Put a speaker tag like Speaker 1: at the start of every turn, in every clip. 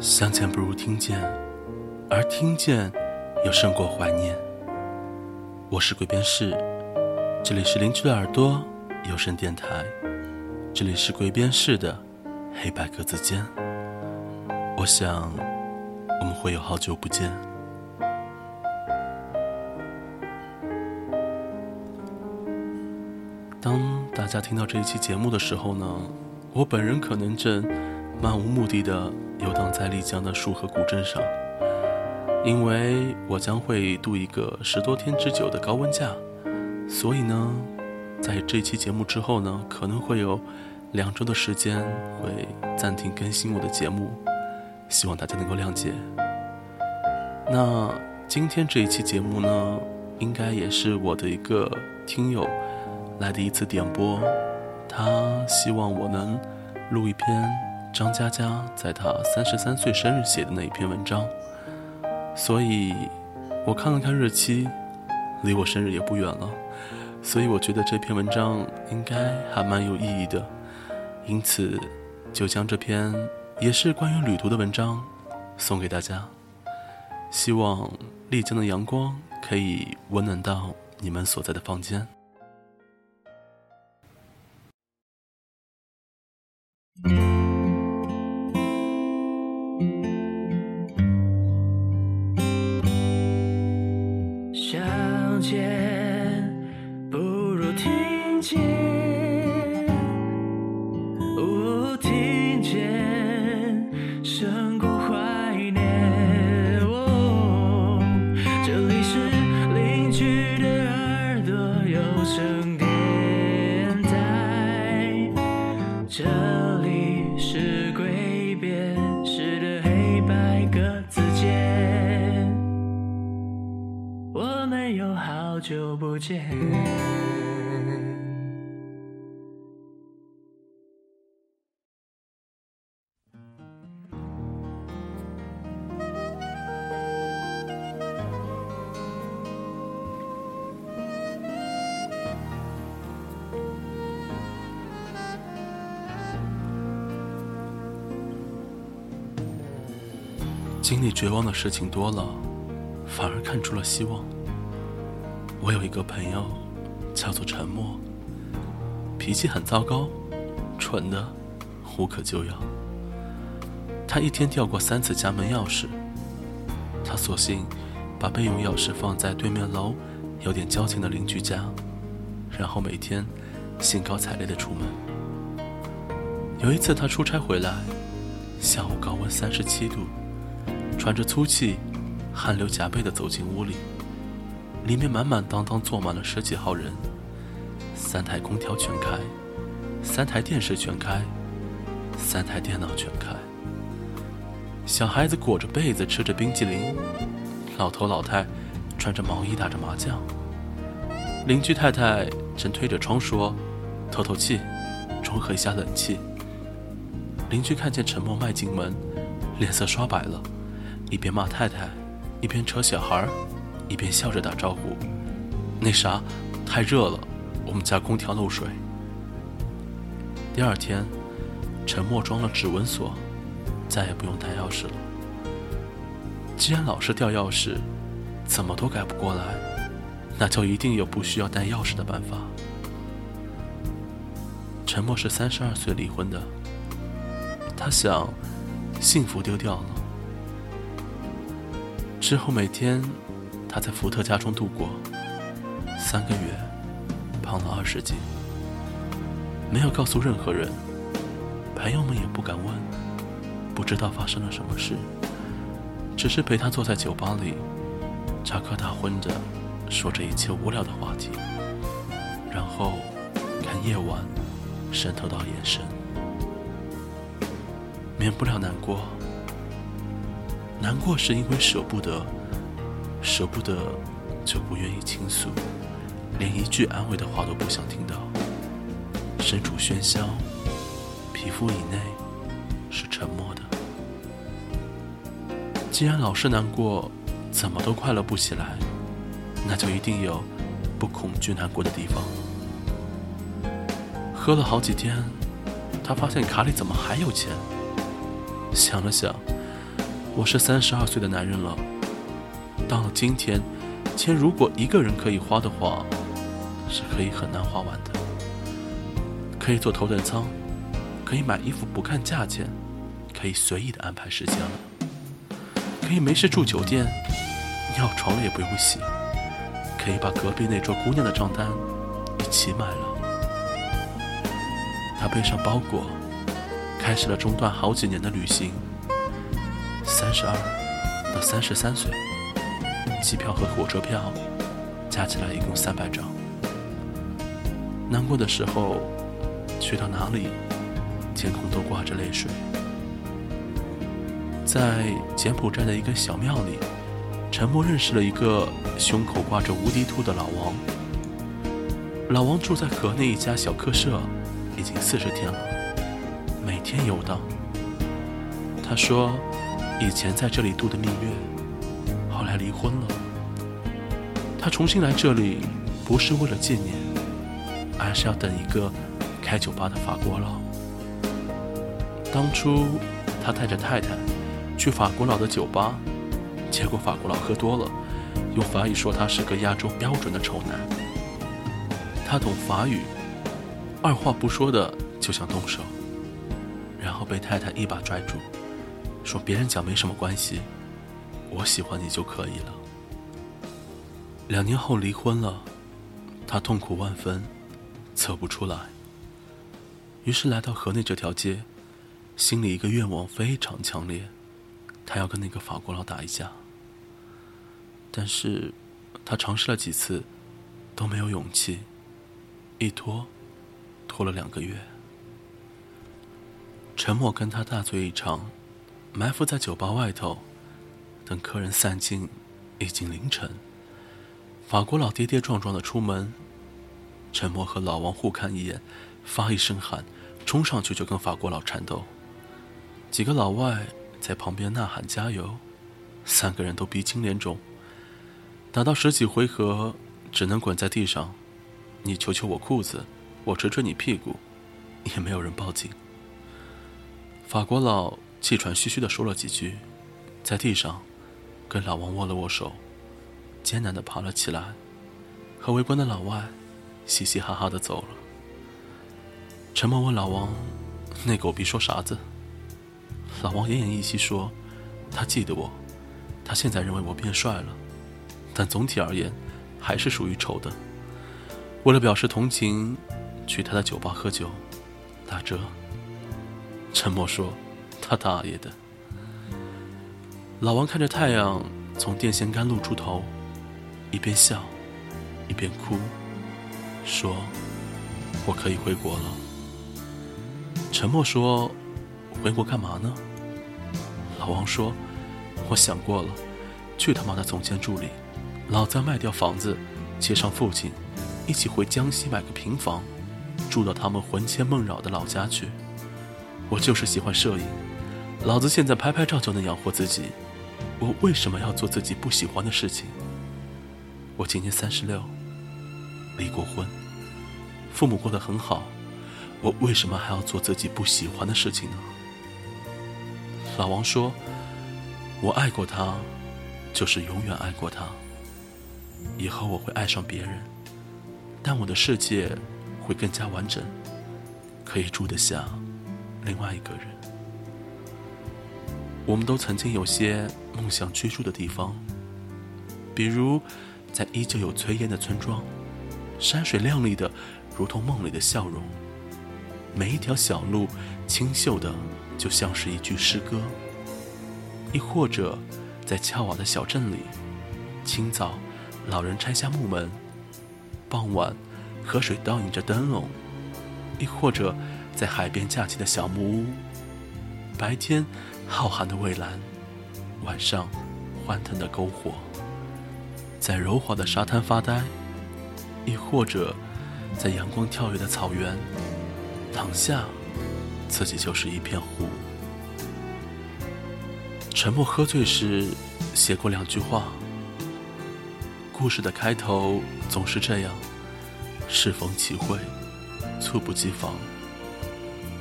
Speaker 1: 相见不如听见，而听见又胜过怀念。我是鬼边士，这里是邻居的耳朵有声电台，这里是鬼边士的黑白格子间。我想，我们会有好久不见。当大家听到这一期节目的时候呢，我本人可能正漫无目的的游荡在丽江的束河古镇上，因为我将会度一个十多天之久的高温假，所以呢，在这期节目之后呢，可能会有两周的时间会暂停更新我的节目，希望大家能够谅解。那今天这一期节目呢，应该也是我的一个听友。来的一次点播，他希望我能录一篇张嘉佳在他三十三岁生日写的那一篇文章，所以我看了看日期，离我生日也不远了，所以我觉得这篇文章应该还蛮有意义的，因此就将这篇也是关于旅途的文章送给大家，希望丽江的阳光可以温暖到你们所在的房间。
Speaker 2: 久不见。
Speaker 1: 经历绝望的事情多了，反而看出了希望。我有一个朋友，叫做沉默，脾气很糟糕，蠢的无可救药。他一天掉过三次家门钥匙，他索性把备用钥匙放在对面楼有点交情的邻居家，然后每天兴高采烈的出门。有一次他出差回来，下午高温三十七度。喘着粗气，汗流浃背的走进屋里，里面满满当当坐满了十几号人，三台空调全开，三台电视全开，三台电脑全开。小孩子裹着被子吃着冰激凌，老头老太穿着毛衣打着麻将。邻居太太正推着窗说：“透透气，中和一下冷气。”邻居看见陈默迈进门，脸色刷白了。一边骂太太，一边扯小孩一边笑着打招呼：“那啥，太热了，我们家空调漏水。”第二天，陈默装了指纹锁，再也不用带钥匙了。既然老是掉钥匙，怎么都改不过来，那就一定有不需要带钥匙的办法。陈默是三十二岁离婚的，他想，幸福丢掉了。之后每天，他在福特家中度过。三个月，胖了二十斤。没有告诉任何人，朋友们也不敢问，不知道发生了什么事。只是陪他坐在酒吧里，插科打诨着，说着一切无聊的话题，然后看夜晚渗透到眼神，免不了难过。难过是因为舍不得，舍不得就不愿意倾诉，连一句安慰的话都不想听到。身处喧嚣，皮肤以内是沉默的。既然老是难过，怎么都快乐不起来，那就一定有不恐惧难过的地方。喝了好几天，他发现卡里怎么还有钱？想了想。我是三十二岁的男人了，到了今天，钱如果一个人可以花的话，是可以很难花完的。可以坐头等舱，可以买衣服不看价钱，可以随意的安排时间了，可以没事住酒店，尿床了也不用洗，可以把隔壁那桌姑娘的账单一起买了。他背上包裹，开始了中断好几年的旅行。三十二到三十三岁，机票和火车票加起来一共三百张。难过的时候，去到哪里，天空都挂着泪水。在柬埔寨的一个小庙里，陈默认识了一个胸口挂着无敌兔的老王。老王住在河内一家小客舍，已经四十天了，每天游荡。他说。以前在这里度的蜜月，来离婚了。他重新来这里，不是为了纪念，而是要等一个开酒吧的法国佬。当初他带着太太去法国佬的酒吧，结果法国佬喝多了，用法语说他是个亚洲标准的丑男。他懂法语，二话不说的就想动手，然后被太太一把拽住。说别人讲没什么关系，我喜欢你就可以了。两年后离婚了，他痛苦万分，走不出来。于是来到河内这条街，心里一个愿望非常强烈，他要跟那个法国佬打一架。但是，他尝试了几次，都没有勇气，一拖，拖了两个月。沉默跟他大醉一场。埋伏在酒吧外头，等客人散尽，已经凌晨。法国佬跌跌撞撞的出门，沉默和老王互看一眼，发一声喊，冲上去就跟法国佬缠斗。几个老外在旁边呐喊加油，三个人都鼻青脸肿。打到十几回合，只能滚在地上，你求求我裤子，我捶捶你屁股，也没有人报警。法国佬。气喘吁吁的说了几句，在地上跟老王握了握手，艰难的爬了起来，和围观的老外嘻嘻哈哈的走了。陈默问老王：“那狗逼说啥子？”老王奄奄一息说：“他记得我，他现在认为我变帅了，但总体而言还是属于丑的。为了表示同情，去他的酒吧喝酒，打折。”陈默说。他大爷的！老王看着太阳从电线杆露出头，一边笑，一边哭，说：“我可以回国了。”沉默说：“回国干嘛呢？”老王说：“我想过了，去他妈的总监助理，老子要卖掉房子，接上父亲，一起回江西买个平房，住到他们魂牵梦绕的老家去。我就是喜欢摄影。”老子现在拍拍照就能养活自己，我为什么要做自己不喜欢的事情？我今年三十六，离过婚，父母过得很好，我为什么还要做自己不喜欢的事情呢？老王说：“我爱过他，就是永远爱过他。以后我会爱上别人，但我的世界会更加完整，可以住得下另外一个人。”我们都曾经有些梦想居住的地方，比如在依旧有炊烟的村庄，山水亮丽的如同梦里的笑容，每一条小路清秀的就像是一句诗歌；亦或者在翘瓦的小镇里，清早老人拆下木门，傍晚河水倒映着灯笼；亦或者在海边架起的小木屋，白天。浩瀚的蔚蓝，晚上欢腾的篝火，在柔滑的沙滩发呆，亦或者在阳光跳跃的草原躺下，自己就是一片湖。沉默喝醉时写过两句话：故事的开头总是这样，适逢其会，猝不及防；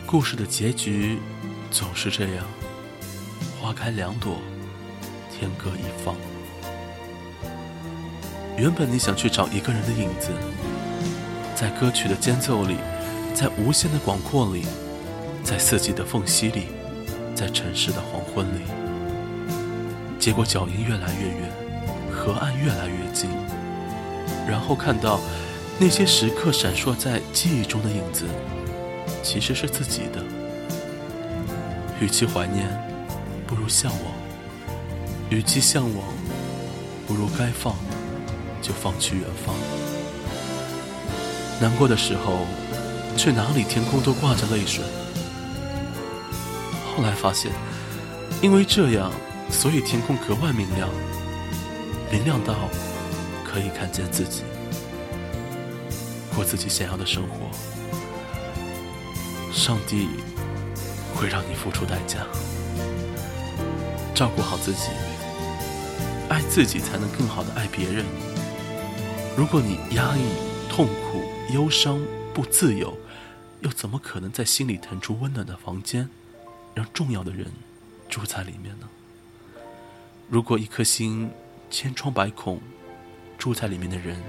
Speaker 1: 故事的结局总是这样。花开两朵，天各一方。原本你想去找一个人的影子，在歌曲的间奏里，在无限的广阔里，在四季的缝隙里，在城市的黄昏里。结果脚印越来越远，河岸越来越近，然后看到那些时刻闪烁在记忆中的影子，其实是自己的。与其怀念，不如向往；与其向往，不如该放就放去远方。难过的时候，去哪里天空都挂着泪水。后来发现，因为这样。所以天空格外明亮，明亮到可以看见自己，过自己想要的生活。上帝会让你付出代价，照顾好自己，爱自己才能更好的爱别人。如果你压抑、痛苦、忧伤、不自由，又怎么可能在心里腾出温暖的房间，让重要的人住在里面呢？如果一颗心千疮百孔，住在里面的人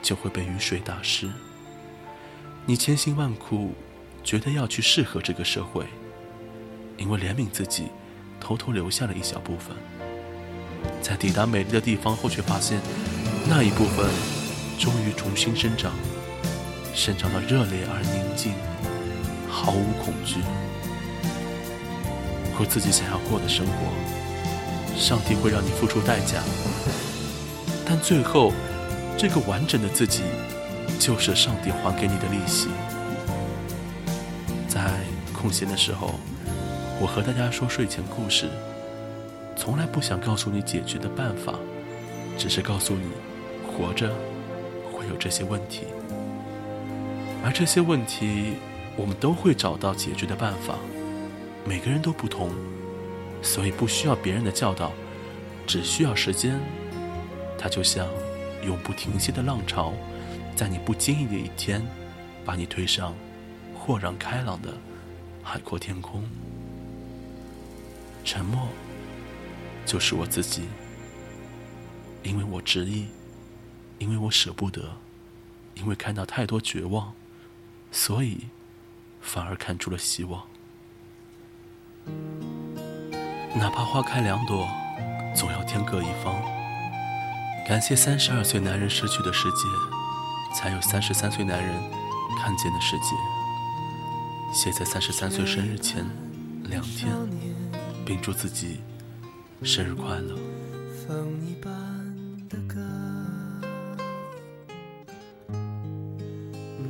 Speaker 1: 就会被雨水打湿。你千辛万苦，觉得要去适合这个社会，因为怜悯自己，偷偷留下了一小部分。在抵达美丽的地方后，却发现那一部分终于重新生长，生长到热烈而宁静，毫无恐惧，过自己想要过的生活。上帝会让你付出代价，但最后，这个完整的自己，就是上帝还给你的利息。在空闲的时候，我和大家说睡前故事，从来不想告诉你解决的办法，只是告诉你，活着会有这些问题，而这些问题，我们都会找到解决的办法，每个人都不同。所以不需要别人的教导，只需要时间。它就像永不停歇的浪潮，在你不经意的一天，把你推上豁然开朗的海阔天空。沉默，就是我自己，因为我执意，因为我舍不得，因为看到太多绝望，所以反而看出了希望。哪怕花开两朵，总要天各一方。感谢三十二岁男人失去的世界，才有三十三岁男人看见的世界。写在三十三岁生日前两天，并祝自己生日快乐。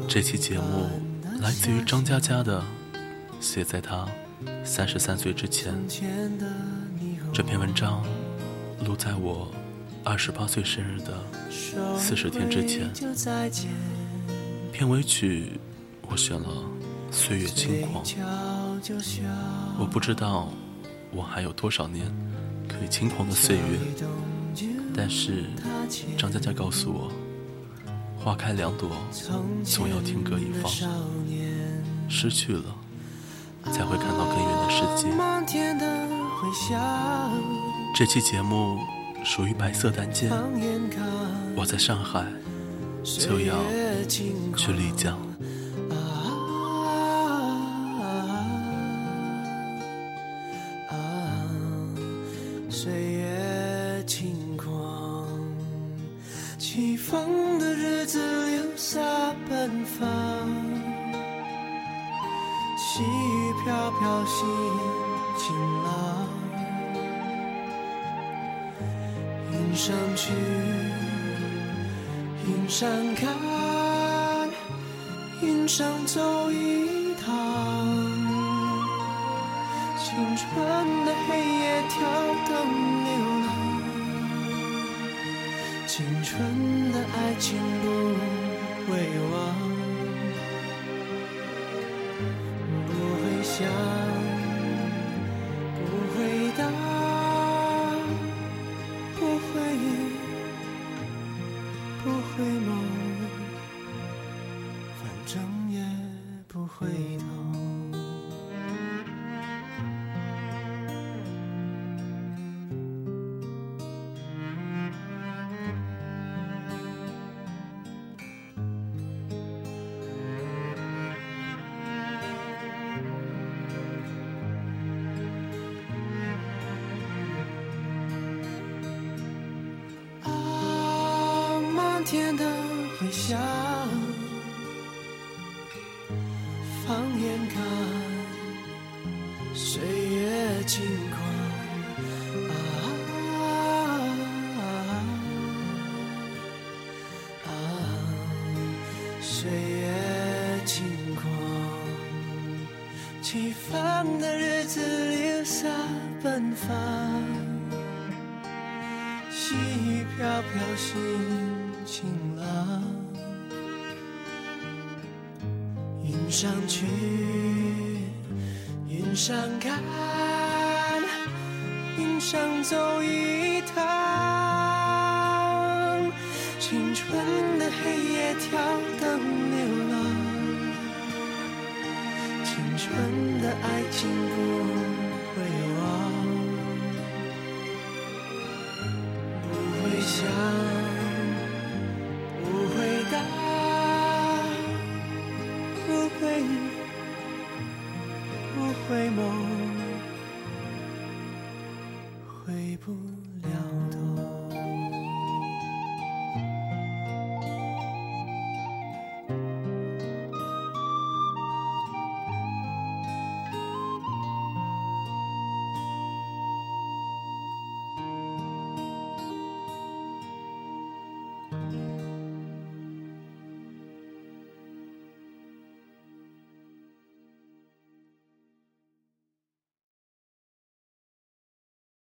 Speaker 1: 这期节目来自于张嘉佳的，写在他。三十三岁之前，这篇文章录在我二十八岁生日的四十天之前。片尾曲我选了《岁月轻狂》。我不知道我还有多少年可以轻狂的岁月，但是张佳佳告诉我，花开两朵，总要天各一方。失去了。才会看到更远的世界。这期节目属于白色单间，我在上海，就要去丽江。云上看，云上走一趟。青春的黑夜，跳灯流浪。青春的爱情不会忘。
Speaker 2: 整夜不回头。啊，漫天的回响。放眼看，岁月轻狂。啊啊，岁月轻狂，起风的日子流洒奔放，细雨飘飘心情上去，云上看，云上走一趟。青春的黑夜跳灯流浪，青春的爱情不会忘，不会想，回眸，回不了头。